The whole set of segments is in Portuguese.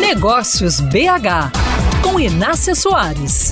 Negócios BH, com Inácia Soares.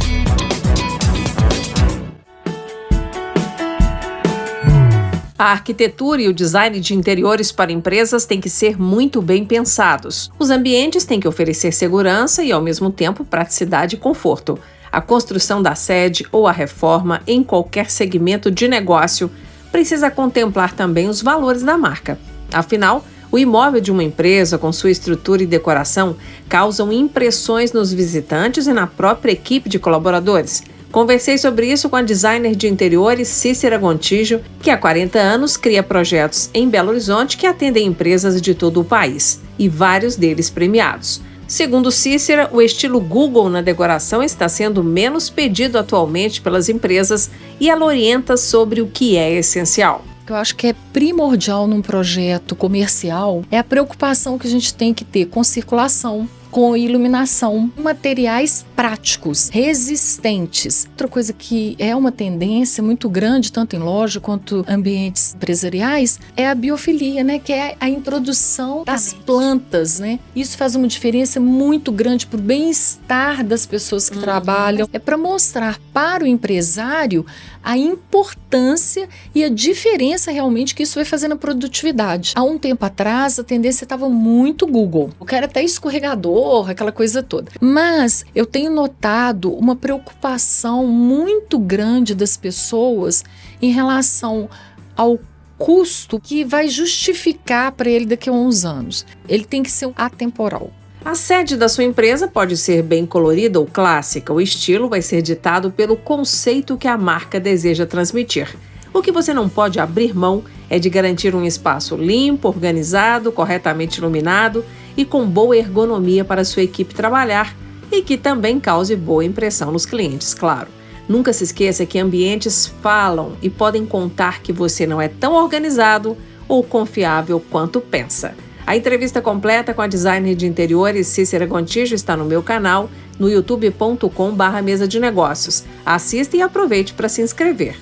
A arquitetura e o design de interiores para empresas têm que ser muito bem pensados. Os ambientes têm que oferecer segurança e, ao mesmo tempo, praticidade e conforto. A construção da sede ou a reforma em qualquer segmento de negócio precisa contemplar também os valores da marca. Afinal, o imóvel de uma empresa, com sua estrutura e decoração, causam impressões nos visitantes e na própria equipe de colaboradores. Conversei sobre isso com a designer de interiores Cícera Gontijo, que há 40 anos cria projetos em Belo Horizonte que atendem empresas de todo o país, e vários deles premiados. Segundo Cícera, o estilo Google na decoração está sendo menos pedido atualmente pelas empresas e ela orienta sobre o que é essencial que eu acho que é primordial num projeto comercial é a preocupação que a gente tem que ter com circulação, com iluminação, materiais práticos, resistentes. Outra coisa que é uma tendência muito grande, tanto em loja quanto ambientes empresariais, é a biofilia, né? Que é a introdução das plantas, né? Isso faz uma diferença muito grande para o bem-estar das pessoas que uhum. trabalham. É para mostrar para o empresário a importância e a diferença realmente que isso vai fazer na produtividade. Há um tempo atrás, a tendência estava muito Google. O cara até escorregador aquela coisa toda. Mas eu tenho notado uma preocupação muito grande das pessoas em relação ao custo que vai justificar para ele daqui a uns anos. Ele tem que ser atemporal. A sede da sua empresa pode ser bem colorida ou clássica. O estilo vai ser ditado pelo conceito que a marca deseja transmitir. O que você não pode abrir mão é de garantir um espaço limpo, organizado, corretamente iluminado e com boa ergonomia para sua equipe trabalhar e que também cause boa impressão nos clientes, claro. Nunca se esqueça que ambientes falam e podem contar que você não é tão organizado ou confiável quanto pensa. A entrevista completa com a designer de interiores Cícera Gontijo está no meu canal no youtube.com/mesa de negócios. Assista e aproveite para se inscrever.